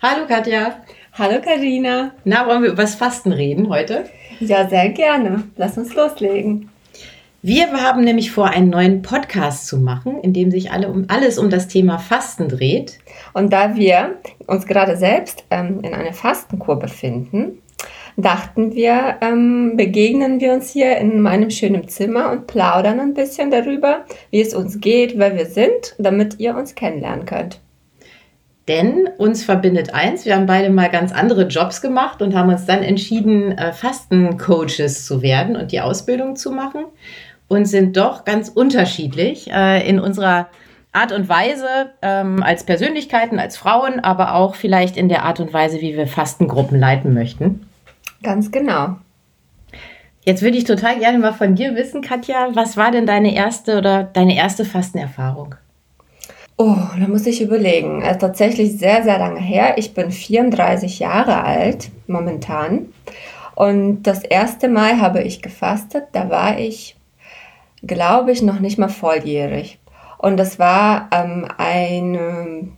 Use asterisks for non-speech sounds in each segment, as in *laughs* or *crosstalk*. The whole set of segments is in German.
Hallo Katja. Hallo Karina. Na, wollen wir über das Fasten reden heute? Ja, sehr gerne. Lass uns loslegen. Wir haben nämlich vor, einen neuen Podcast zu machen, in dem sich alle um, alles um das Thema Fasten dreht. Und da wir uns gerade selbst ähm, in einer Fastenkur befinden, dachten wir, ähm, begegnen wir uns hier in meinem schönen Zimmer und plaudern ein bisschen darüber, wie es uns geht, wer wir sind, damit ihr uns kennenlernen könnt. Denn uns verbindet eins, wir haben beide mal ganz andere Jobs gemacht und haben uns dann entschieden, äh, Fastencoaches zu werden und die Ausbildung zu machen und sind doch ganz unterschiedlich äh, in unserer Art und Weise ähm, als Persönlichkeiten, als Frauen, aber auch vielleicht in der Art und Weise, wie wir Fastengruppen leiten möchten. Ganz genau. Jetzt würde ich total gerne mal von dir wissen, Katja, was war denn deine erste oder deine erste Fastenerfahrung? Oh, da muss ich überlegen. Also tatsächlich sehr, sehr lange her. Ich bin 34 Jahre alt momentan. Und das erste Mal habe ich gefastet. Da war ich, glaube ich, noch nicht mal volljährig. Und das war ähm, eine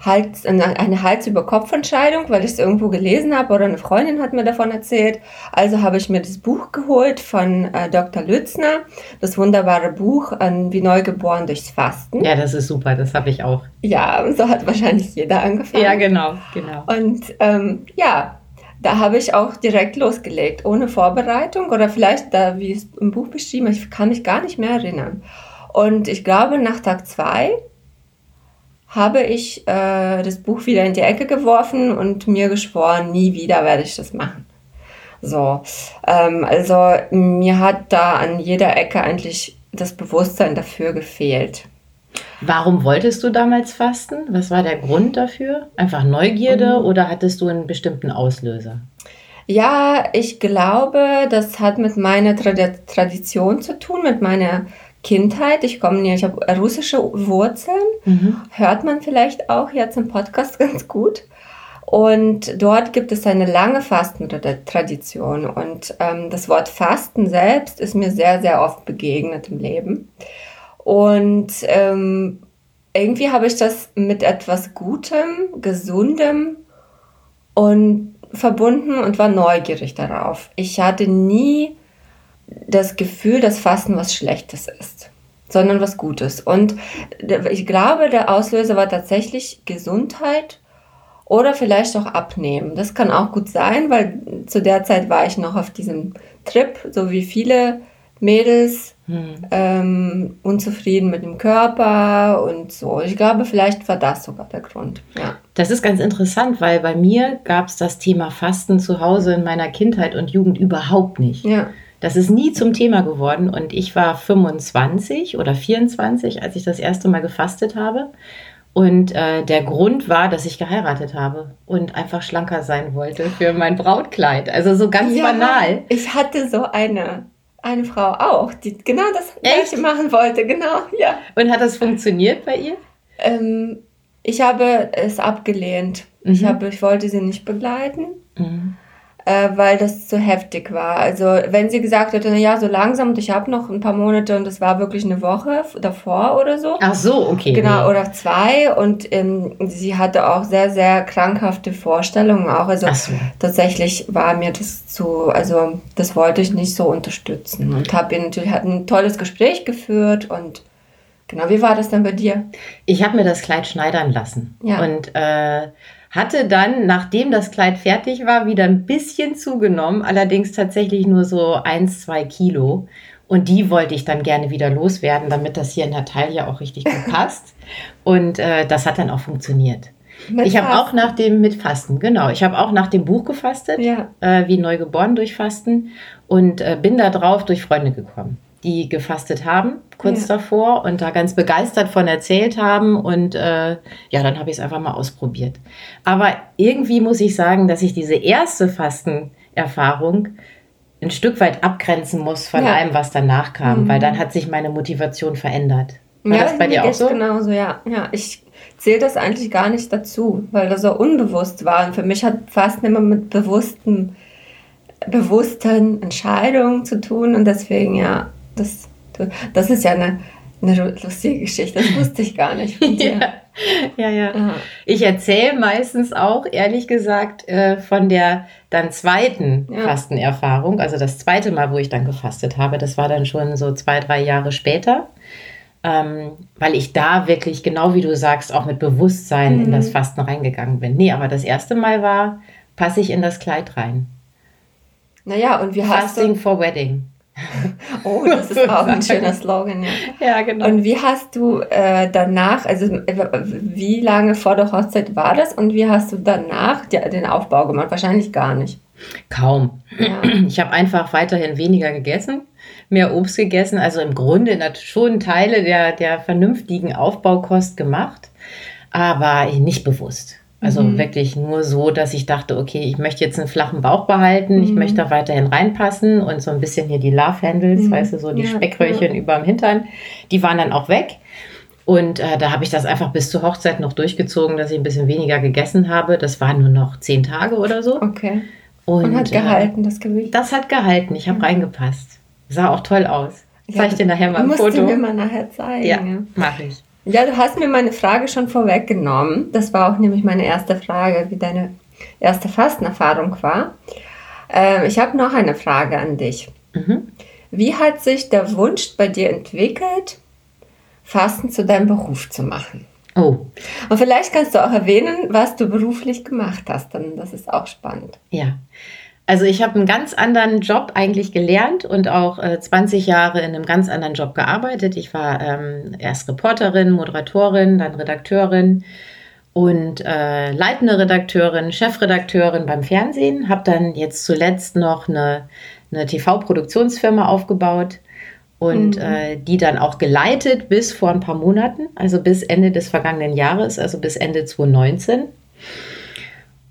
Hals, eine Hals-über-Kopf-Entscheidung, weil ich es irgendwo gelesen habe oder eine Freundin hat mir davon erzählt. Also habe ich mir das Buch geholt von äh, Dr. Lützner, das wunderbare Buch äh, Wie Neugeboren durchs Fasten. Ja, das ist super, das habe ich auch. Ja, so hat wahrscheinlich jeder angefangen. Ja, genau, genau. Und ähm, ja, da habe ich auch direkt losgelegt, ohne Vorbereitung oder vielleicht, da, wie es im Buch beschrieben, ich kann mich gar nicht mehr erinnern. Und ich glaube, nach Tag zwei habe ich äh, das Buch wieder in die Ecke geworfen und mir geschworen, nie wieder werde ich das machen. So, ähm, also mir hat da an jeder Ecke eigentlich das Bewusstsein dafür gefehlt. Warum wolltest du damals fasten? Was war der Grund dafür? Einfach Neugierde mhm. oder hattest du einen bestimmten Auslöser? Ja, ich glaube, das hat mit meiner Tradition zu tun, mit meiner Kindheit. Ich komme ich habe russische Wurzeln. Mhm. Hört man vielleicht auch jetzt im Podcast *laughs* ganz gut. Und dort gibt es eine lange Fastentradition. Und ähm, das Wort Fasten selbst ist mir sehr, sehr oft begegnet im Leben. Und ähm, irgendwie habe ich das mit etwas Gutem, Gesundem und verbunden und war neugierig darauf. Ich hatte nie das Gefühl, dass Fasten was Schlechtes ist, sondern was Gutes. Und ich glaube, der Auslöser war tatsächlich Gesundheit oder vielleicht auch Abnehmen. Das kann auch gut sein, weil zu der Zeit war ich noch auf diesem Trip, so wie viele Mädels, hm. ähm, unzufrieden mit dem Körper und so. Ich glaube, vielleicht war das sogar der Grund. Ja. Das ist ganz interessant, weil bei mir gab es das Thema Fasten zu Hause in meiner Kindheit und Jugend überhaupt nicht. Ja. Das ist nie zum Thema geworden und ich war 25 oder 24, als ich das erste Mal gefastet habe. Und äh, der Grund war, dass ich geheiratet habe und einfach schlanker sein wollte für mein Brautkleid. Also so ganz ja, banal. Ich hatte so eine, eine Frau auch, die genau das Echt? gleiche machen wollte, genau, ja. Und hat das funktioniert bei ihr? Ähm, ich habe es abgelehnt. Mhm. Ich, habe, ich wollte sie nicht begleiten. Mhm äh, weil das zu heftig war. Also wenn sie gesagt hätte, na ja, so langsam und ich habe noch ein paar Monate und das war wirklich eine Woche davor oder so. Ach so, okay. Genau, oder zwei und ähm, sie hatte auch sehr, sehr krankhafte Vorstellungen auch. Also so. tatsächlich war mir das zu, also das wollte ich nicht so unterstützen und habe ihr natürlich hat ein tolles Gespräch geführt und Genau, wie war das denn bei dir? Ich habe mir das Kleid schneidern lassen. Ja. Und äh, hatte dann, nachdem das Kleid fertig war, wieder ein bisschen zugenommen, allerdings tatsächlich nur so eins, zwei Kilo. Und die wollte ich dann gerne wieder loswerden, damit das hier in der Taille auch richtig gut *laughs* passt. Und äh, das hat dann auch funktioniert. Mit ich habe auch nach dem mit Fasten, genau. Ich habe auch nach dem Buch gefastet, ja. äh, wie Neugeboren durch Fasten und äh, bin da drauf durch Freunde gekommen die gefastet haben, kurz ja. davor und da ganz begeistert von erzählt haben. Und äh, ja, dann habe ich es einfach mal ausprobiert. Aber irgendwie muss ich sagen, dass ich diese erste Fastenerfahrung ein Stück weit abgrenzen muss von ja. allem, was danach kam, mhm. weil dann hat sich meine Motivation verändert. War ja, das bei dir auch so? Genauso, ja. Ja, ich zähle das eigentlich gar nicht dazu, weil das so unbewusst war. Und für mich hat Fasten immer mit bewussten, bewussten Entscheidungen zu tun und deswegen, ja, das, das ist ja eine, Eine lustige Geschichte, das wusste ich gar nicht *laughs* ja, ja. ja. Ich erzähle meistens auch, ehrlich gesagt, äh, von der dann zweiten ja. Fastenerfahrung. Also das zweite Mal, wo ich dann gefastet habe. Das war dann schon so zwei, drei Jahre später. Ähm, weil ich da wirklich, genau wie du sagst, auch mit Bewusstsein mhm. in das mhm. Fasten reingegangen bin. Nee, aber das erste Mal war, passe ich in das Kleid rein. Naja, und hast Fasting du... for Wedding. Oh, das ist auch ein *laughs* schöner Slogan, ja. Ja, genau. Und wie hast du äh, danach, also wie lange vor der Hochzeit war das und wie hast du danach den Aufbau gemacht? Wahrscheinlich gar nicht. Kaum. Ja. *clears throat* Ich habe einfach weiterhin weniger gegessen, mehr Obst gegessen, also im Grunde schon Teile der, der vernünftigen Aufbaukost gemacht, aber nicht bewusst. Also mhm. wirklich nur so, dass ich dachte, okay, ich möchte jetzt einen flachen Bauch behalten, mhm. ich möchte da weiterhin reinpassen und so ein bisschen hier die Love Handles, mhm. weißt du, so die ja, Speckröllchen ja. über dem Hintern, die waren dann auch weg. Und äh, da habe ich das einfach bis zur Hochzeit noch durchgezogen, dass ich ein bisschen weniger gegessen habe. Das waren nur noch zehn Tage oder so. Okay. Und, und hat gehalten, äh, das Gewicht? Das hat gehalten. Ich habe reingepasst. Sah auch toll aus. Ja, Zeig ich dir nachher mal ein Foto. Musst du mir mal nachher zeigen. Ja, mache ich. Ja, du hast mir meine Frage schon vorweggenommen. Das war auch nämlich meine erste Frage, wie deine erste Fastenerfahrung war. Äh, ich habe noch eine Frage an dich. Mhm. Wie hat sich der Wunsch bei dir entwickelt, Fasten zu deinem Beruf zu machen? Oh. Und vielleicht kannst du auch erwähnen, was du beruflich gemacht hast, denn das ist auch spannend. Ja. Also ich habe einen ganz anderen Job eigentlich gelernt und auch äh, 20 Jahre in einem ganz anderen Job gearbeitet. Ich war ähm, erst Reporterin, Moderatorin, dann Redakteurin und äh, leitende Redakteurin, Chefredakteurin beim Fernsehen. Habe dann jetzt zuletzt noch eine, eine TV-Produktionsfirma aufgebaut und mhm. äh, die dann auch geleitet bis vor ein paar Monaten, also bis Ende des vergangenen Jahres, also bis Ende 2019.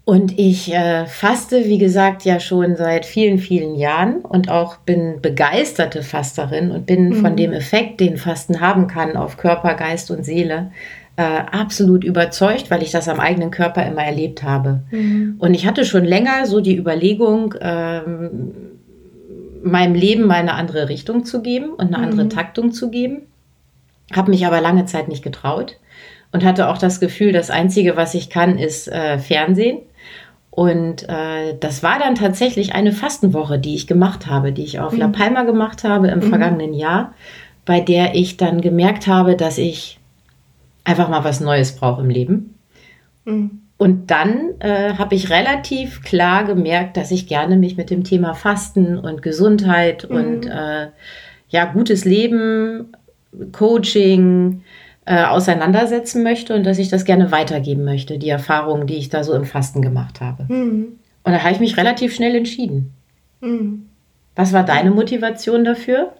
Und ich äh, faste, wie gesagt, ja schon seit vielen, vielen Jahren und auch bin begeisterte Fasterin und bin mhm. von dem Effekt, den Fasten haben kann auf Körper, Geist und Seele, äh, absolut überzeugt, weil ich das am eigenen Körper immer erlebt habe. Mhm. Und ich hatte schon länger so die Überlegung, ähm, meinem Leben mal eine andere Richtung zu geben und eine mhm. andere Taktung zu geben. Habe mich aber lange Zeit nicht getraut und hatte auch das Gefühl, das Einzige, was ich kann, ist äh, Fernsehen. Und äh, das war dann tatsächlich eine Fastenwoche, die ich gemacht habe, die ich auf mhm. La Palma gemacht habe im mhm. vergangenen Jahr, bei der ich dann gemerkt habe, dass ich einfach mal was Neues brauche im Leben. Mhm. Und dann äh, habe ich relativ klar gemerkt, dass ich gerne mich mit dem Thema Fasten und Gesundheit mhm. und äh, ja, gutes Leben, Coaching, äh, auseinandersetzen möchte und dass ich das gerne weitergeben möchte, die Erfahrungen, die ich da so im Fasten gemacht habe. Mhm. Und da habe ich mich relativ schnell entschieden. Mhm. Was war deine Motivation dafür?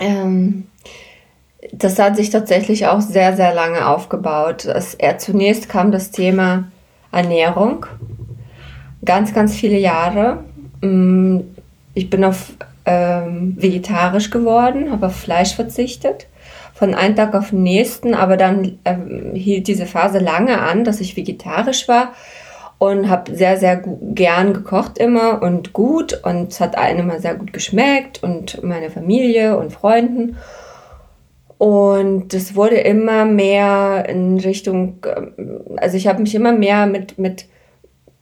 Ähm, das hat sich tatsächlich auch sehr, sehr lange aufgebaut. Das, er, zunächst kam das Thema Ernährung. Ganz, ganz viele Jahre. Mm, ich bin auf ähm, vegetarisch geworden, habe auf Fleisch verzichtet von einem Tag auf den nächsten, aber dann äh, hielt diese Phase lange an, dass ich vegetarisch war und habe sehr, sehr gern gekocht immer und gut und es hat allen immer sehr gut geschmeckt und meine Familie und Freunden. Und es wurde immer mehr in Richtung, ähm, also ich habe mich immer mehr mit, mit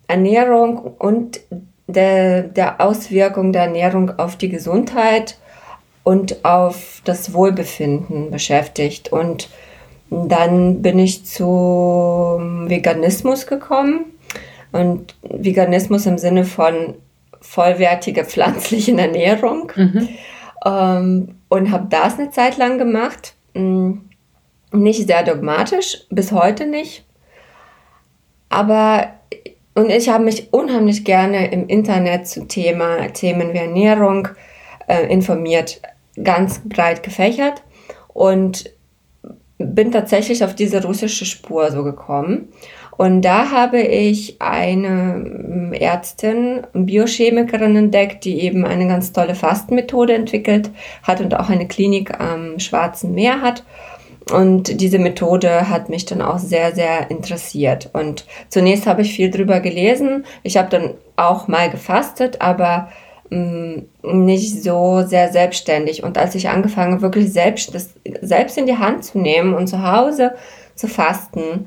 Ernährung und der, der Auswirkung der Ernährung auf die Gesundheit und auf das Wohlbefinden beschäftigt. Und dann bin ich zum Veganismus gekommen. Und Veganismus im Sinne von vollwertiger pflanzlichen Ernährung. Mhm. Ähm, und habe das eine Zeit lang gemacht. Hm, nicht sehr dogmatisch, bis heute nicht. Aber und ich habe mich unheimlich gerne im Internet zu Thema, Themen wie Ernährung äh, informiert ganz breit gefächert und bin tatsächlich auf diese russische Spur so gekommen. Und da habe ich eine ähm, Ärztin, Biochemikerin entdeckt, die eben eine ganz tolle Fastenmethode entwickelt hat und auch eine Klinik am Schwarzen Meer hat. Und diese Methode hat mich dann auch sehr, sehr interessiert. Und zunächst habe ich viel drüber gelesen. Ich habe dann auch mal gefastet, aber nicht so sehr selbstständig. Und als ich angefangen wirklich selbst, das selbst in die Hand zu nehmen und zu Hause zu fasten,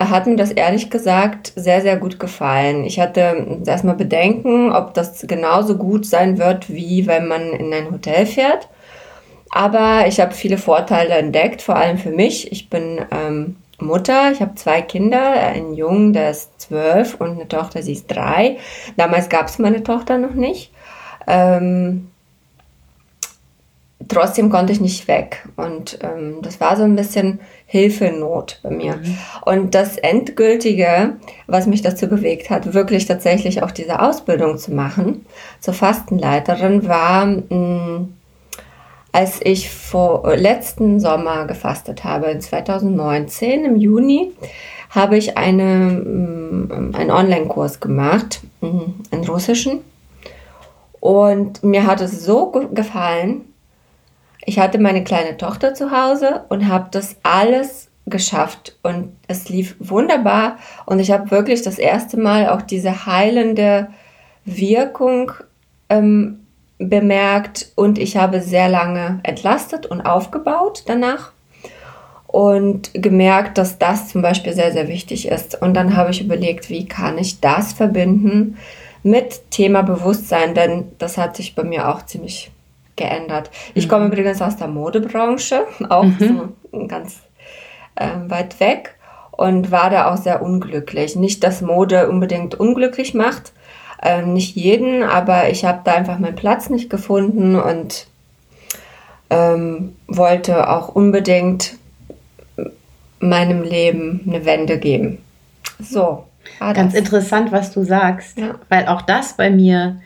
hat mir das ehrlich gesagt sehr, sehr gut gefallen. Ich hatte erstmal Bedenken, ob das genauso gut sein wird, wie wenn man in ein Hotel fährt. Aber ich habe viele Vorteile entdeckt, vor allem für mich. Ich bin ähm, Mutter, ich habe zwei Kinder, einen Jungen, der ist zwölf und eine Tochter, sie ist drei. Damals gab es meine Tochter noch nicht. Ähm, trotzdem konnte ich nicht weg. Und ähm, das war so ein bisschen Hilfenot bei mir. Mhm. Und das Endgültige, was mich dazu bewegt hat, wirklich tatsächlich auch diese Ausbildung zu machen zur Fastenleiterin, war, mh, als ich vor letzten Sommer gefastet habe, in 2019 im Juni, habe ich eine, mm, einen Online-Kurs gemacht, einen mm, russischen. Und mir hat es so gefallen, ich hatte meine kleine Tochter zu Hause und habe das alles geschafft. Und es lief wunderbar. Und ich habe wirklich das erste Mal auch diese heilende Wirkung ähm, bemerkt. Und ich habe sehr lange entlastet und aufgebaut danach. Und gemerkt, dass das zum Beispiel sehr, sehr wichtig ist. Und dann habe ich überlegt, wie kann ich das verbinden mit Thema Bewusstsein, denn das hat sich bei mir auch ziemlich geändert. Ich komme mhm. übrigens aus der Modebranche, auch mhm. so ganz äh, weit weg und war da auch sehr unglücklich. Nicht, dass Mode unbedingt unglücklich macht, äh, nicht jeden, aber ich habe da einfach meinen Platz nicht gefunden und ähm, wollte auch unbedingt meinem Leben eine Wende geben. So. Ganz interessant, was du sagst, ja. weil auch das bei mir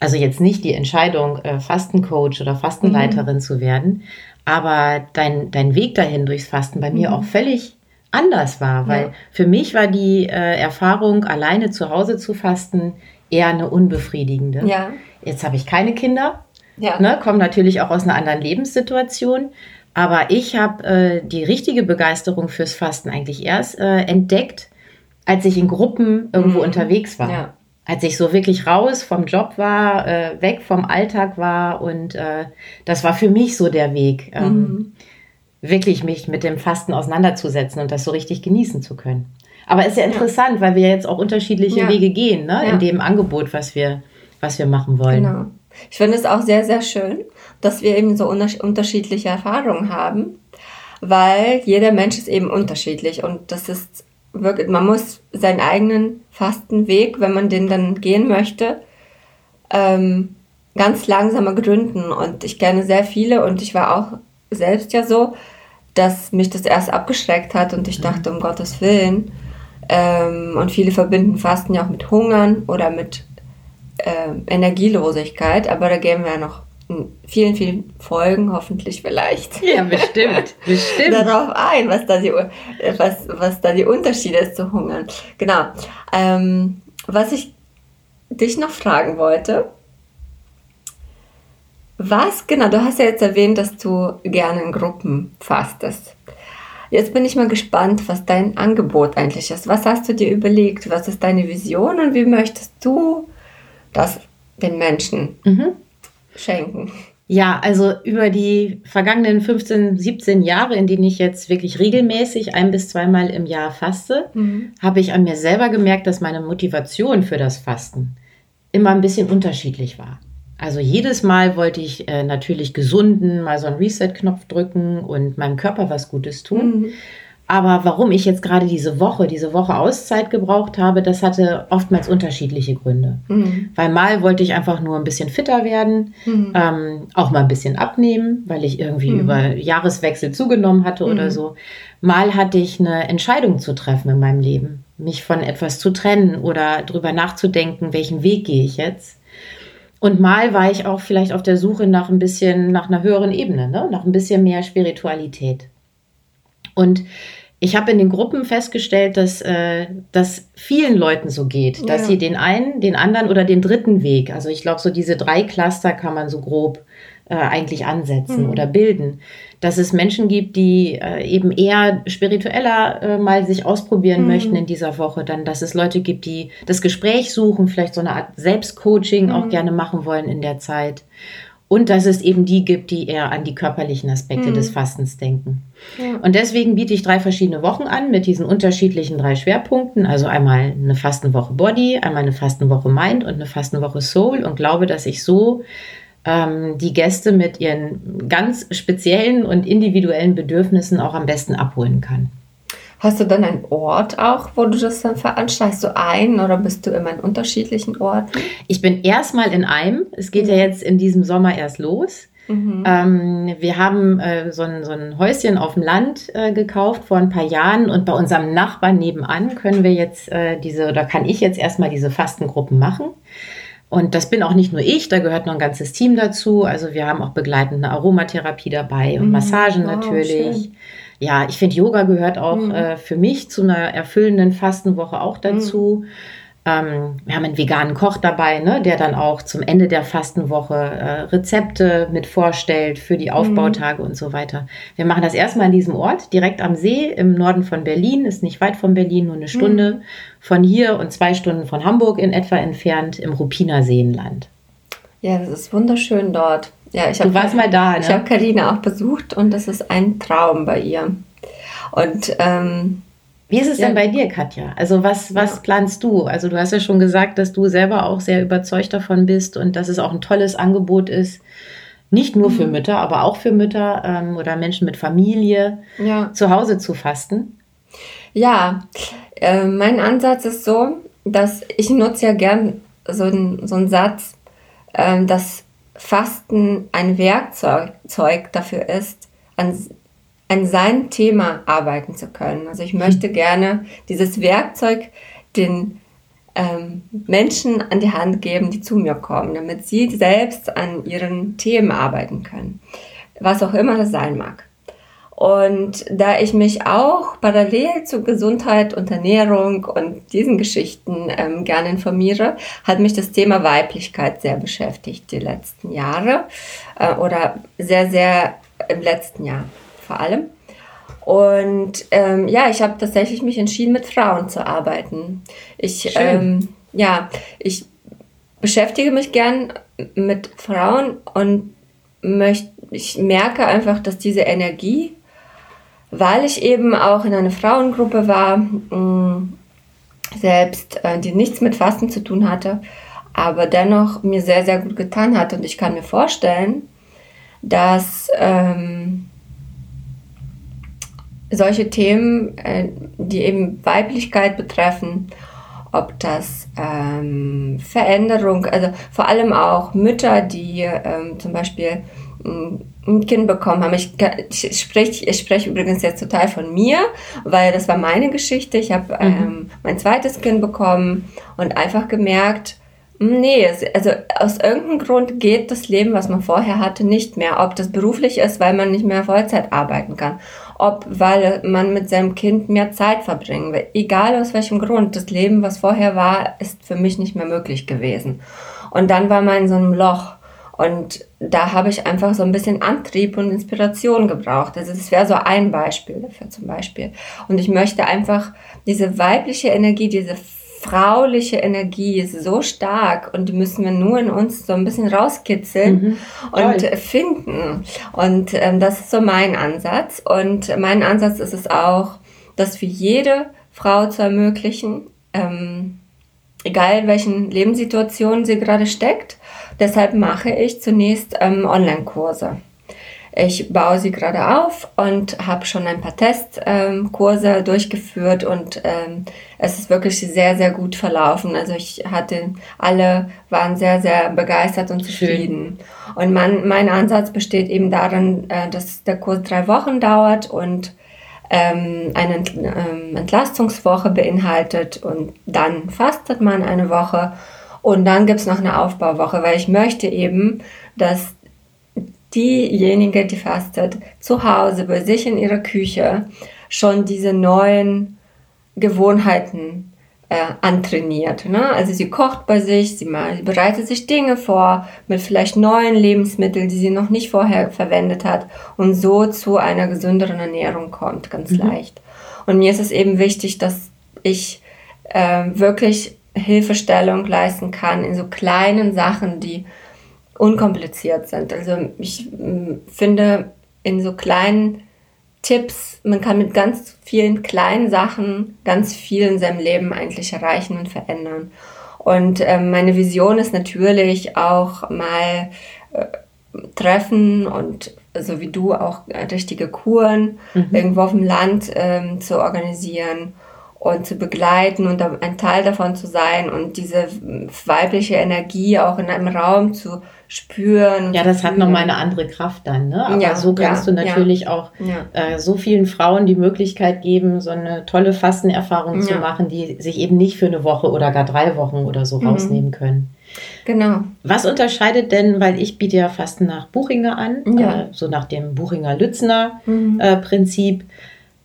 also jetzt nicht die Entscheidung, äh, Fastencoach oder Fastenleiterin mhm. zu werden, aber dein, dein Weg dahin durchs Fasten bei mir mhm. auch völlig anders war, weil ja. für mich war die äh, Erfahrung, alleine zu Hause zu fasten, eher eine unbefriedigende. Ja. Jetzt habe ich keine Kinder, ja. ne, komme natürlich auch aus einer anderen Lebenssituation. Aber ich habe äh, die richtige Begeisterung fürs Fasten eigentlich erst äh, entdeckt, als ich in Gruppen irgendwo mhm. unterwegs war. Ja als ich so wirklich raus vom Job war, äh, weg vom Alltag war und äh, das war für mich so der Weg, ähm, mhm. wirklich mich mit dem Fasten auseinanderzusetzen und das so richtig genießen zu können. Aber ist ja interessant, ja. weil wir jetzt auch unterschiedliche ja. Wege gehen, ne? In dem Angebot, was wir, was wir machen wollen. Genau. Ich finde es auch sehr, sehr schön, dass wir eben so unterschiedliche Erfahrungen haben, weil jeder Mensch ist eben unterschiedlich und das ist wirklich, man muss seinen eigenen Fastenweg, wenn man den dann gehen möchte, ähm, ganz langsamer gründen. Und ich kenne sehr viele und ich war auch selbst ja so, dass mich das erst abgeschreckt hat und ich mhm. dachte, um Gottes Willen. Ähm, und viele verbinden Fasten ja auch mit Hungern oder mit äh, Energielosigkeit, aber da gehen wir ja noch vielen, vielen Folgen hoffentlich vielleicht. Ja, bestimmt, *laughs* bestimmt. darauf ein, was da, die, was, was da die Unterschiede ist zu hungern. Genau. Ähm, was ich dich noch fragen wollte, was, genau, du hast ja jetzt erwähnt, dass du gerne in Gruppen fastest. Jetzt bin ich mal gespannt, was dein Angebot eigentlich ist. Was hast du dir überlegt? Was ist deine Vision und wie möchtest du das den Menschen mhm schenken? Ja, also über die vergangenen 15, 17 Jahre, in denen ich jetzt wirklich regelmäßig ein bis zweimal im Jahr faste, mhm. habe ich an mir selber gemerkt, dass meine Motivation für das Fasten immer ein bisschen unterschiedlich war. Also jedes Mal wollte ich äh, natürlich gesunden, mal so einen Reset-Knopf drücken und meinem Körper was Gutes tun. Mhm. Aber warum ich jetzt gerade diese Woche, diese Woche Auszeit gebraucht habe, das hatte oftmals unterschiedliche Gründe. Mhm. Weil mal wollte ich einfach nur ein bisschen fitter werden, mhm. ähm, auch mal ein bisschen abnehmen, weil ich irgendwie mhm. über Jahreswechsel zugenommen hatte oder mhm. so. Mal hatte ich eine Entscheidung zu treffen in meinem Leben, mich von etwas zu trennen oder drüber nachzudenken, welchen Weg gehe ich jetzt. Und mal war ich auch vielleicht auf der Suche nach ein bisschen, nach einer höheren Ebene, ne? nach ein bisschen mehr Spiritualität. Und ich habe in den Gruppen festgestellt, dass äh, das vielen Leuten so geht, dass ja. sie den einen, den anderen oder den dritten Weg, also ich glaube, so diese drei Cluster kann man so grob äh, eigentlich ansetzen mhm. oder bilden, dass es Menschen gibt, die äh, eben eher spiritueller äh, mal sich ausprobieren mhm. möchten in dieser Woche. Dann, dass es Leute gibt, die das Gespräch suchen, vielleicht so eine Art Selbstcoaching mhm. auch gerne machen wollen in der Zeit. Und dass es eben die gibt, die eher an die körperlichen Aspekte mhm. des Fastens denken. Ja. Und deswegen biete ich drei verschiedene Wochen an mit diesen unterschiedlichen drei Schwerpunkten. Also einmal eine Fastenwoche Body, einmal eine Fastenwoche Mind und eine Fastenwoche Soul und glaube, dass ich so ähm, die Gäste mit ihren ganz speziellen und individuellen Bedürfnissen auch am besten abholen kann. Hast du dann einen Ort auch, wo du das dann veranstaltest? So ein oder bist du immer in unterschiedlichen Orten? Ich bin erstmal in einem. Es geht mhm. ja jetzt in diesem Sommer erst los. Mhm. Ähm, wir haben äh, so, ein, so, ein, Häuschen auf dem Land äh, gekauft vor ein paar Jahren und bei unserem Nachbarn nebenan können wir jetzt äh, diese, oder kann ich jetzt erstmal diese Fastengruppen machen. Und das bin auch nicht nur ich, da gehört noch ein ganzes Team dazu. Also wir haben auch begleitende Aromatherapie dabei und mhm. Massagen oh, natürlich. Schön. Ja, ich finde, Yoga gehört auch mhm. äh, für mich zu einer erfüllenden Fastenwoche auch dazu. Mhm. Ähm, wir haben einen veganen Koch dabei, ne, der dann auch zum Ende der Fastenwoche äh, Rezepte mit vorstellt für die Aufbautage mhm. und so weiter. Wir machen das erstmal an diesem Ort, direkt am See im Norden von Berlin, ist nicht weit von Berlin, nur eine Stunde mhm. von hier und zwei Stunden von Hamburg in etwa entfernt im Ruppiner Seenland. Ja, das ist wunderschön dort. Ja, ich du warst mal da, ne? Ich habe Karina auch besucht und das ist ein Traum bei ihr. Und ähm, wie ist es ja. denn bei dir, Katja? Also was, was ja. planst du? Also du hast ja schon gesagt, dass du selber auch sehr überzeugt davon bist und dass es auch ein tolles Angebot ist, nicht nur für mhm. Mütter, aber auch für Mütter ähm, oder Menschen mit Familie ja. zu Hause zu fasten. Ja, äh, mein Ansatz ist so, dass ich nutze ja gern so, ein, so einen Satz, äh, dass Fasten ein Werkzeug dafür ist, an an seinem Thema arbeiten zu können. Also ich möchte gerne dieses Werkzeug den ähm, Menschen an die Hand geben, die zu mir kommen, damit sie selbst an ihren Themen arbeiten können, was auch immer das sein mag. Und da ich mich auch parallel zu Gesundheit und Ernährung und diesen Geschichten ähm, gerne informiere, hat mich das Thema Weiblichkeit sehr beschäftigt die letzten Jahre äh, oder sehr, sehr im letzten Jahr vor allem. Und ähm, ja, ich habe tatsächlich mich entschieden, mit Frauen zu arbeiten. Ich, ähm, ja, ich beschäftige mich gern mit Frauen und möcht, ich merke einfach, dass diese Energie, weil ich eben auch in einer Frauengruppe war, mh, mm, selbst, äh, die nichts mit Fasten zu tun hatte, aber dennoch mir sehr, sehr gut getan hat. Und ich kann mir vorstellen, dass ähm, solche Themen, äh, die eben Weiblichkeit betreffen, ob das ähm, Veränderung, also vor allem auch Mütter, die ähm, zum Beispiel ein Kind bekommen haben. Ich, ich spreche ich sprech übrigens jetzt total von mir, weil das war meine Geschichte. Ich habe mhm. ähm, mein zweites Kind bekommen und einfach gemerkt, Nee, also aus irgendeinem Grund geht das Leben, was man vorher hatte, nicht mehr. Ob das beruflich ist, weil man nicht mehr Vollzeit arbeiten kann ob weil man mit seinem Kind mehr Zeit verbringen will. Egal aus welchem Grund, das Leben, was vorher war, ist für mich nicht mehr möglich gewesen. Und dann war man in so einem Loch. Und da habe ich einfach so ein bisschen Antrieb und Inspiration gebraucht. Also es wäre so ein Beispiel dafür zum Beispiel. Und ich möchte einfach diese weibliche Energie, diese frauliche Energie ist so stark und die müssen wir nur in uns so ein bisschen rauskitzeln mhm. und finden. Und ähm, das ist so mein Ansatz. Und mein Ansatz ist es auch, das für jede Frau zu ermöglichen, ähm, egal in welchen Lebenssituationen sie gerade steckt. Deshalb mache ich zunächst ähm, Online-Kurse. Ich baue sie gerade auf und habe schon ein paar Testkurse ähm, durchgeführt und ähm, es ist wirklich sehr, sehr gut verlaufen. Also ich hatte, alle waren sehr, sehr begeistert und zufrieden. Schön. Und mein, mein Ansatz besteht eben darin, äh, dass der Kurs drei Wochen dauert und ähm, eine ähm, Entlastungswoche beinhaltet und dann fastet man eine Woche und dann gibt's noch eine Aufbauwoche, weil ich möchte eben, dass diejenige, die fastet, zu Hause bei sich in ihrer Küche schon diese neuen Gewohnheiten äh, antrainiert. Ne? Also sie kocht bei sich, sie, mal, sie bereitet sich Dinge vor mit vielleicht neuen Lebensmitteln, die sie noch nicht vorher verwendet hat und so zu einer gesünderen Ernährung kommt, ganz mhm. leicht. Und mir ist es eben wichtig, dass ich äh, wirklich Hilfestellung leisten kann in so kleinen Sachen, die unkompliziert sind. Also ich äh, finde in so kleinen Tipps, man kann mit ganz vielen kleinen Sachen ganz viel in seinem Leben eigentlich erreichen und verändern. Und äh, meine Vision ist natürlich auch mal äh, treffen und so wie du auch äh, richtige Kuren mhm. irgendwo auf dem Land ähm, zu organisieren und zu begleiten und ein Teil davon zu sein und diese weibliche Energie auch in einem Raum zu spüren. Ja, das hat nochmal eine andere Kraft dann, ne? Aber ja, so kannst ja, du natürlich ja, auch äh, so vielen Frauen die Möglichkeit geben, so eine tolle Fastenerfahrung zu machen, die sich eben nicht für eine Woche oder gar drei Wochen oder so mhm. rausnehmen können. Genau. Was unterscheidet denn, weil ich biete ja Fasten nach Buchinger an, äh, so nach dem Buchinger-Lützner-Prinzip. Mhm. Äh,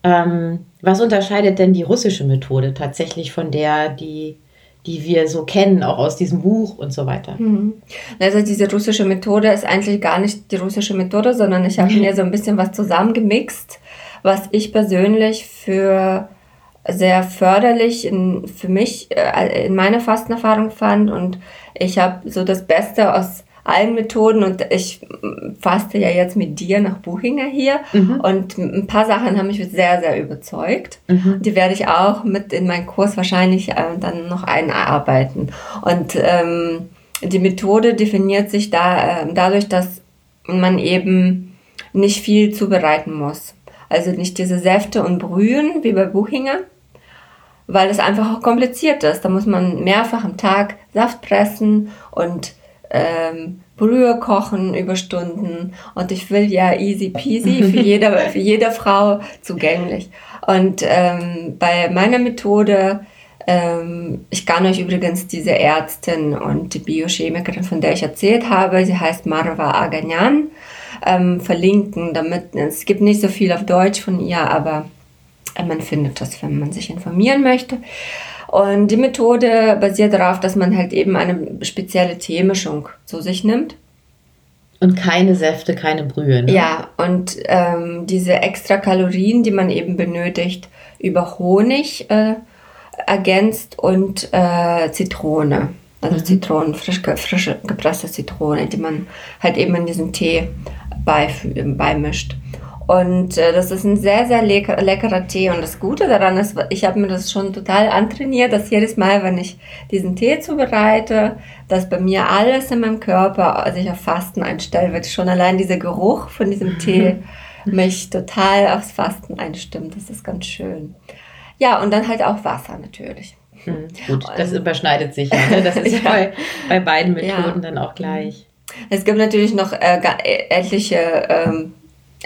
ähm, was unterscheidet denn die russische Methode tatsächlich von der, die, die wir so kennen, auch aus diesem Buch und so weiter? Mhm. Also diese russische Methode ist eigentlich gar nicht die russische Methode, sondern ich habe *laughs* mir so ein bisschen was zusammengemixt, was ich persönlich für sehr förderlich in, für mich äh, in meiner Fastenerfahrung fand und ich habe so das Beste aus allen Methoden und ich faste ja jetzt mit dir nach Buchinger hier mhm. und ein paar Sachen haben mich sehr, sehr überzeugt. Mhm. Die werde ich auch mit in meinen Kurs wahrscheinlich äh, dann noch einarbeiten. Und ähm, die Methode definiert sich da äh, dadurch, dass man eben nicht viel zubereiten muss. Also nicht diese Säfte und Brühen wie bei Buchinger, weil es einfach auch kompliziert ist. Da muss man mehrfach am Tag Saft pressen und ähm, Brühe kochen über Stunden und ich will ja easy peasy für *laughs* jede, für jede Frau zugänglich. Und ähm, bei meiner Methode, ähm, ich kann euch übrigens diese Ärztin und die Biochemikerin, von der ich erzählt habe, sie heißt Marwa Aganyan, ähm, verlinken, damit es gibt nicht so viel auf Deutsch von ihr, aber man findet das, wenn man sich informieren möchte. Und die Methode basiert darauf, dass man halt eben eine spezielle Teemischung zu sich nimmt. Und keine Säfte, keine Brühe. Ne? Ja, und ähm, diese extra Kalorien, die man eben benötigt, über Honig äh, ergänzt und äh, Zitrone. Also mhm. Zitronen, frisch, frische gepresste Zitrone, die man halt eben in diesen Tee beimischt. Und äh, das ist ein sehr, sehr lecker, leckerer Tee. Und das Gute daran ist, ich habe mir das schon total antrainiert, dass jedes Mal, wenn ich diesen Tee zubereite, dass bei mir alles in meinem Körper sich auf Fasten einstellt, wird schon allein dieser Geruch von diesem *laughs* Tee mich total aufs Fasten einstimmt. Das ist ganz schön. Ja, und dann halt auch Wasser natürlich. Hm, *laughs* gut, das überschneidet sich ja. Ne? Das ist *laughs* ja. bei, bei beiden Methoden ja. dann auch gleich. Es gibt natürlich noch äh, etliche ähm,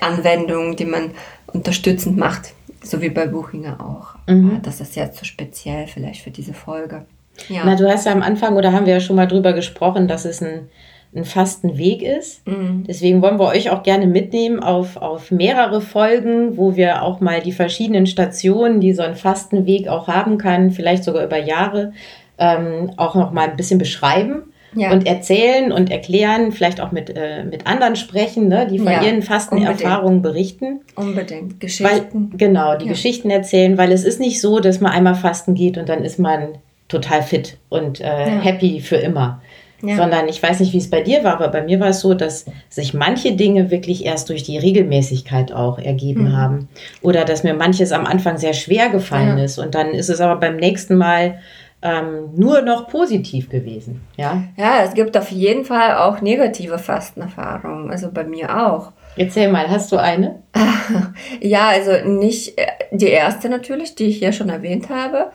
Anwendungen, die man unterstützend macht, so wie bei Buchinger auch. Mhm. Das ist jetzt so speziell vielleicht für diese Folge. Ja. Na, du hast ja am Anfang, oder haben wir ja schon mal drüber gesprochen, dass es ein, ein fasten Weg ist. Mhm. Deswegen wollen wir euch auch gerne mitnehmen auf, auf mehrere Folgen, wo wir auch mal die verschiedenen Stationen, die so ein Fastenweg auch haben kann, vielleicht sogar über Jahre, ähm, auch noch mal ein bisschen beschreiben ja. und erzählen und erklären, vielleicht auch mit, äh, mit anderen sprechen, ne, die von ja, ihren Fastenerfahrungen berichten. Unbedingt. Geschichten. Weil, genau, die ja. Geschichten erzählen, weil es ist nicht so, dass man einmal fasten geht und dann ist man total fit und äh, happy für immer. Sondern ich weiß nicht, wie es bei dir war, aber bei mir war es so, dass sich manche Dinge wirklich erst durch die Regelmäßigkeit auch ergeben mhm. haben. Oder dass mir manches am Anfang sehr schwer gefallen ist. Und dann ist es aber beim nächsten Mal ähm, nur noch positiv gewesen. Ja? ja, es gibt auf jeden Fall auch negative Fastenerfahrungen, also bei mir auch. Erzähl mal, hast du eine? *laughs* ja, also nicht äh, die erste natürlich, die ich ja schon erwähnt habe.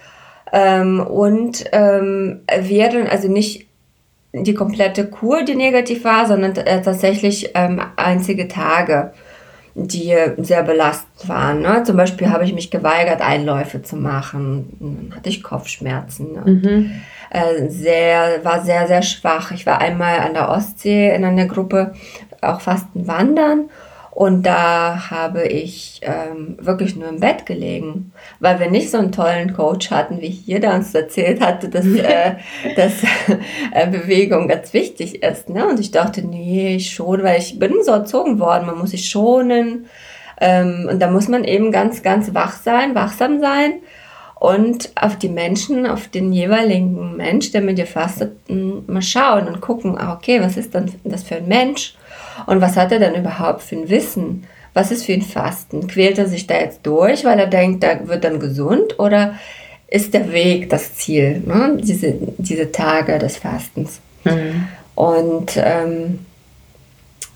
Ähm, und ähm, wären also nicht die komplette Kur, die negativ war, sondern äh, tatsächlich ähm, einzige Tage die sehr belastend waren. Ne? Zum Beispiel habe ich mich geweigert, Einläufe zu machen. Dann hatte ich Kopfschmerzen. Und, mhm. äh, sehr, war sehr, sehr schwach. Ich war einmal an der Ostsee in einer Gruppe, auch fast ein Wandern. Und da habe ich ähm, wirklich nur im Bett gelegen, weil wir nicht so einen tollen Coach hatten, wie hier, der uns erzählt hatte, dass, *laughs* äh, dass *laughs* äh, Bewegung ganz wichtig ist. Ne? Und ich dachte, nee, schon, weil ich bin so erzogen worden, man muss sich schonen. Ähm, und da muss man eben ganz, ganz wach sein, wachsam sein und auf die Menschen, auf den jeweiligen Mensch, der mit dir fastet, mal schauen und gucken, ah, okay, was ist dann das für ein Mensch? Und was hat er denn überhaupt für ein Wissen? Was ist für ein Fasten? Quält er sich da jetzt durch, weil er denkt, da wird dann gesund? Oder ist der Weg das Ziel, ne? diese, diese Tage des Fastens? Mhm. Und ähm,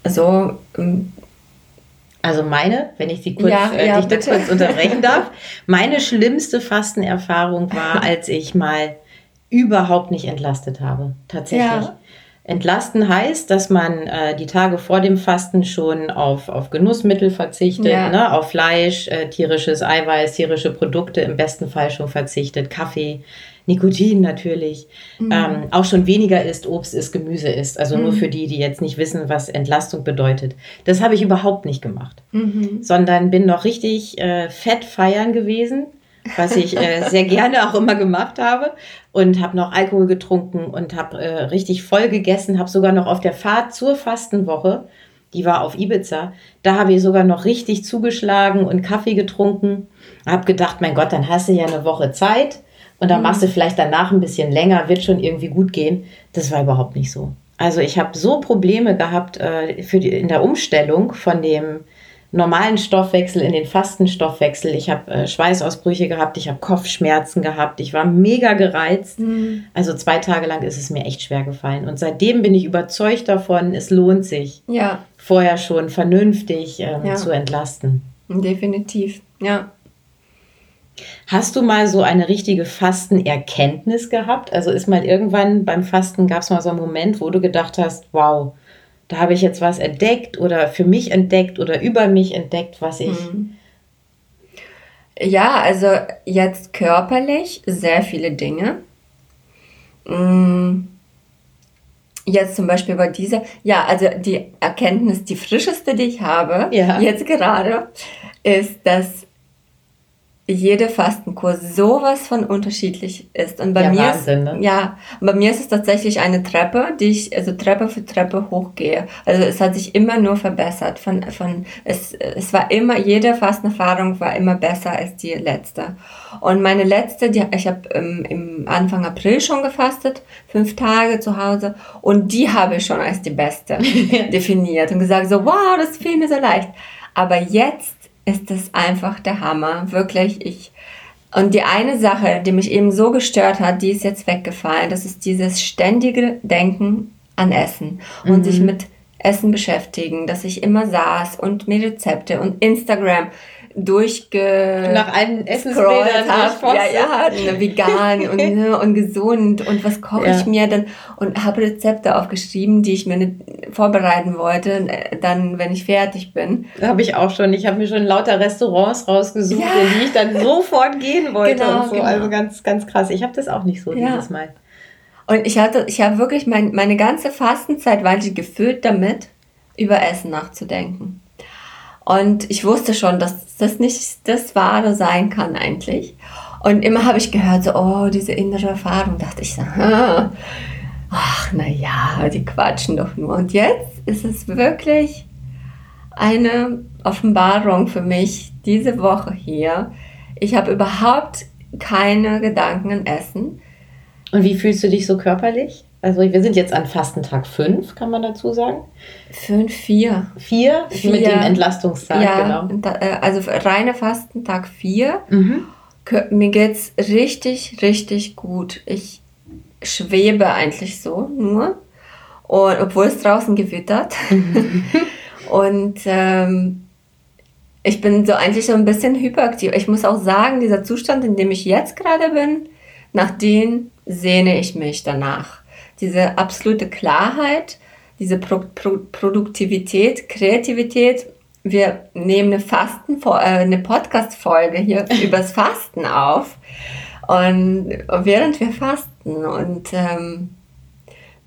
so. Ähm, also meine, wenn ich Sie kurz, ja, äh, ja, dich kurz unterbrechen *laughs* darf, meine schlimmste Fastenerfahrung war, *laughs* als ich mal überhaupt nicht entlastet habe. Tatsächlich. Ja. Entlasten heißt, dass man äh, die Tage vor dem Fasten schon auf, auf Genussmittel verzichtet, ja. ne, auf Fleisch, äh, tierisches Eiweiß, tierische Produkte im besten Fall schon verzichtet, Kaffee, Nikotin natürlich, mhm. ähm, auch schon weniger isst, Obst isst, Gemüse isst. Also mhm. nur für die, die jetzt nicht wissen, was Entlastung bedeutet. Das habe ich überhaupt nicht gemacht, mhm. sondern bin noch richtig äh, fett feiern gewesen was ich äh, *laughs* sehr gerne auch immer gemacht habe und habe noch Alkohol getrunken und habe äh, richtig voll gegessen, habe sogar noch auf der Fahrt zur Fastenwoche, die war auf Ibiza, da habe ich sogar noch richtig zugeschlagen und Kaffee getrunken, habe gedacht, mein Gott, dann hast du ja eine Woche Zeit und dann mhm. machst du vielleicht danach ein bisschen länger, wird schon irgendwie gut gehen. Das war überhaupt nicht so. Also ich habe so Probleme gehabt äh, für die, in der Umstellung von dem normalen Stoffwechsel in den Fastenstoffwechsel. Ich habe äh, Schweißausbrüche gehabt, ich habe Kopfschmerzen gehabt, ich war mega gereizt. Mhm. Also zwei Tage lang ist es mir echt schwer gefallen. Und seitdem bin ich überzeugt davon, es lohnt sich, ja. vorher schon vernünftig ähm, ja. zu entlasten. Definitiv, ja. Hast du mal so eine richtige Fastenerkenntnis gehabt? Also ist mal irgendwann beim Fasten, gab es mal so einen Moment, wo du gedacht hast, wow, da habe ich jetzt was entdeckt oder für mich entdeckt oder über mich entdeckt, was ich. Mhm. Ja, also jetzt körperlich sehr viele Dinge. Mm. Jetzt zum Beispiel bei dieser, ja, also die Erkenntnis, die frischeste, die ich habe, ja. jetzt gerade, ist, dass jede Fastenkurs sowas von unterschiedlich ist. Und bei ja, mir Wahnsinn, ist, ne? ja, bei mir ist es tatsächlich eine Treppe, die ich also Treppe für Treppe hochgehe. Also es hat sich immer nur verbessert. Von, von es, es war immer jede Fastenerfahrung war immer besser als die letzte. Und meine letzte, die, ich habe ähm, im Anfang April schon gefastet, fünf Tage zu Hause, und die habe ich schon als die beste *laughs* definiert und gesagt so, wow, das fiel mir so leicht. Aber jetzt ist es einfach der Hammer. Wirklich, ich. Und die eine Sache, die mich eben so gestört hat, die ist jetzt weggefallen. Das ist dieses ständige Denken an Essen und mhm. sich mit Essen beschäftigen, dass ich immer saß und mir Rezepte und Instagram durchge nach allen Essensbildern habe. Ja, ja, *laughs* ne, vegan und, ne, und gesund und was koche ja. ich mir dann und habe Rezepte aufgeschrieben, die ich mir nicht vorbereiten wollte, äh, dann wenn ich fertig bin. Habe ich auch schon. Ich habe mir schon lauter Restaurants rausgesucht, ja. in die ich dann *laughs* sofort gehen wollte genau, und so. Genau. Also ganz, ganz krass. Ich habe das auch nicht so ja. dieses Mal. Und ich hatte, ich habe wirklich mein, meine ganze Fastenzeit war ich gefüllt damit, über Essen nachzudenken. Und ich wusste schon, dass das nicht das Wahre sein kann eigentlich. Und immer habe ich gehört, so, oh, diese innere Erfahrung, dachte ich so, ach, na ja, die quatschen doch nur. Und jetzt ist es wirklich eine Offenbarung für mich diese Woche hier. Ich habe überhaupt keine Gedanken an Essen. Und wie fühlst du dich so körperlich? Also wir sind jetzt an Fastentag 5, kann man dazu sagen. 5, 4. 4 mit dem Entlastungstag, ja, genau. Äh, also reiner Fastentag 4. Mhm. Mir geht es richtig, richtig gut. Ich schwebe eigentlich so nur. Und obwohl es draußen gewittert. Mhm. *laughs* Und ähm, ich bin so eigentlich so ein bisschen hyperaktiv. Ich muss auch sagen, dieser Zustand, in dem ich jetzt gerade bin, nach dem sehne ich mich danach diese absolute Klarheit, diese Pro Pro Produktivität, Kreativität. Wir nehmen eine Fasten, äh, eine Podcast-Folge hier *laughs* übers Fasten auf. Und während wir fasten und ähm,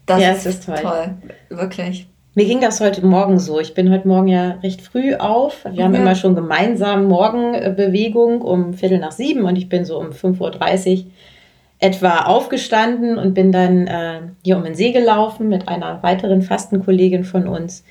das, ja, ist, ist toll. toll. wirklich. Mir ging das heute Morgen so. Ich bin heute Morgen ja recht früh auf. Wir haben ja. immer schon gemeinsam Morgenbewegung um Viertel nach sieben und ich bin so um 5.30 Uhr etwa aufgestanden und bin dann äh, hier um den See gelaufen mit einer weiteren Fastenkollegin von uns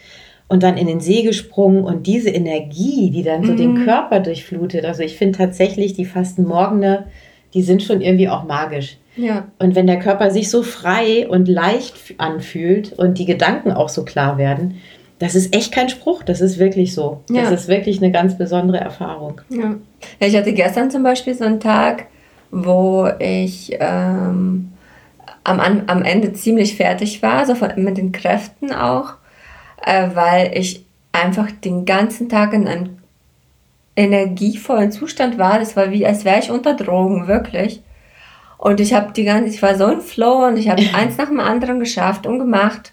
und dann in den See gesprungen und diese Energie, die dann so mhm. den Körper durchflutet. Also ich finde tatsächlich die Fastenmorgene, die sind schon irgendwie auch magisch. Ja. Und wenn der Körper sich so frei und leicht anfühlt und die Gedanken auch so klar werden, das ist echt kein Spruch, das ist wirklich so. Ja. Das ist wirklich eine ganz besondere Erfahrung. Ja. ja ich hatte gestern zum Beispiel so einen Tag, wo ich ähm, am, am Ende ziemlich fertig war, so von, mit den Kräften auch, äh, weil ich einfach den ganzen Tag in einem energievollen Zustand war. Das war wie, als wäre ich unter Drogen, wirklich. Und ich habe die ganze, ich war so in Flow und ich habe *laughs* eins nach dem anderen geschafft und gemacht.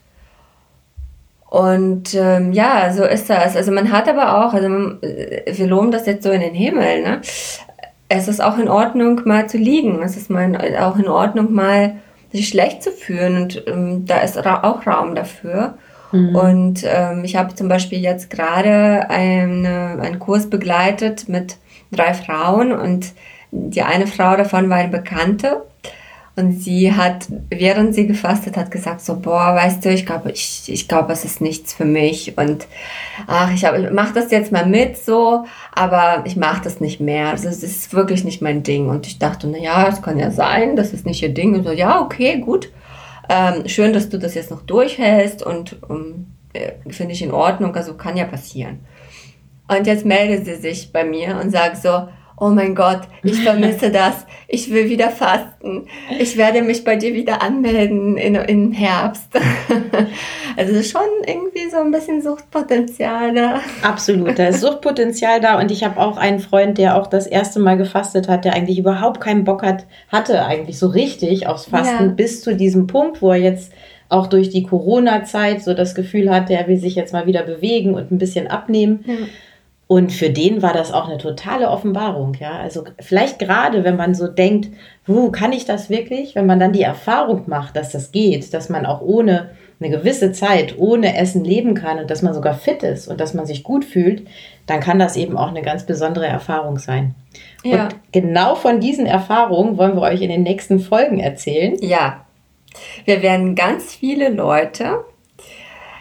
Und ähm, ja, so ist das. Also man hat aber auch, also man, äh, wir loben das jetzt so in den Himmel, ne? Es ist auch in Ordnung, mal zu liegen. Es ist mal auch in Ordnung, mal sich schlecht zu fühlen. Und ähm, da ist ra auch Raum dafür. Mhm. Und ähm, ich habe zum Beispiel jetzt gerade eine, einen Kurs begleitet mit drei Frauen und die eine Frau davon war eine Bekannte und sie hat, während sie gefastet hat, gesagt so, boah, weißt du, ich glaube, ich, ich glaube, es ist nichts für mich und ach, ich, ich mache das jetzt mal mit so, aber ich mache das nicht mehr. Also es ist wirklich nicht mein Ding. Und ich dachte, na ja, es kann ja sein, das ist nicht ihr Ding. Und so, ja, okay, gut. Ähm, schön, dass du das jetzt noch durchhältst und um, äh, finde ich in Ordnung, also kann ja passieren. Und jetzt meldet sie sich bei mir und sagt so, oh mein Gott, ich vermisse *laughs* das, ich will wieder fasten, ich werde mich bei dir wieder anmelden in, im Herbst. *laughs* also schon irgendwie so ein bisschen Suchtpotenzial da. Absolut, da ist Suchtpotenzial da und ich habe auch einen Freund, der auch das erste Mal gefastet hat, der eigentlich überhaupt keinen Bock hat, hatte eigentlich so richtig aufs Fasten ja. bis zu diesem Punkt, wo er jetzt auch durch die Corona-Zeit so das Gefühl hatte, er will sich jetzt mal wieder bewegen und ein bisschen abnehmen. Ja. Und für den war das auch eine totale Offenbarung, ja. Also vielleicht gerade, wenn man so denkt, wo kann ich das wirklich? Wenn man dann die Erfahrung macht, dass das geht, dass man auch ohne eine gewisse Zeit ohne Essen leben kann und dass man sogar fit ist und dass man sich gut fühlt, dann kann das eben auch eine ganz besondere Erfahrung sein. Ja. Und genau von diesen Erfahrungen wollen wir euch in den nächsten Folgen erzählen. Ja, wir werden ganz viele Leute,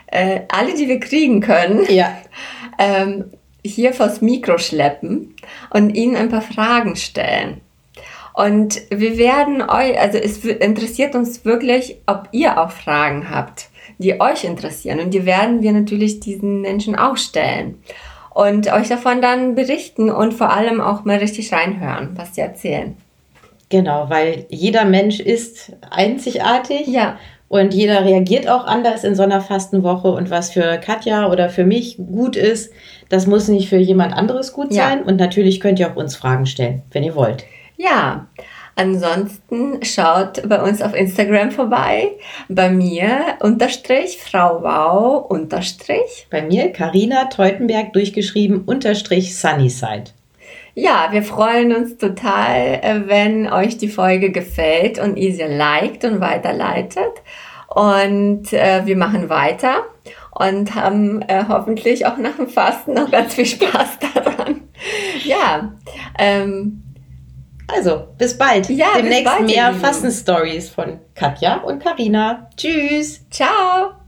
äh, alle, die wir kriegen können, ja. ähm, hier vors Mikro schleppen und Ihnen ein paar Fragen stellen. Und wir werden euch, also es interessiert uns wirklich, ob ihr auch Fragen habt, die euch interessieren. Und die werden wir natürlich diesen Menschen auch stellen. Und euch davon dann berichten und vor allem auch mal richtig reinhören, was sie erzählen. Genau, weil jeder Mensch ist einzigartig. Ja. Und jeder reagiert auch anders in so einer Fastenwoche. Und was für Katja oder für mich gut ist, das muss nicht für jemand anderes gut ja. sein. Und natürlich könnt ihr auch uns Fragen stellen, wenn ihr wollt. Ja. Ansonsten schaut bei uns auf Instagram vorbei. Bei mir unterstrich Frau Wow unterstrich. Bei mir Karina Teutenberg durchgeschrieben unterstrich Sunnyside. Ja, wir freuen uns total, äh, wenn euch die Folge gefällt und ihr sie liked und weiterleitet. Und äh, wir machen weiter und haben äh, hoffentlich auch nach dem Fasten noch ganz viel Spaß daran. ja. Ähm, also, bis bald. Ja, Demnächst bis bald, mehr Fasten-Stories von Katja und Karina. Tschüss. Ciao.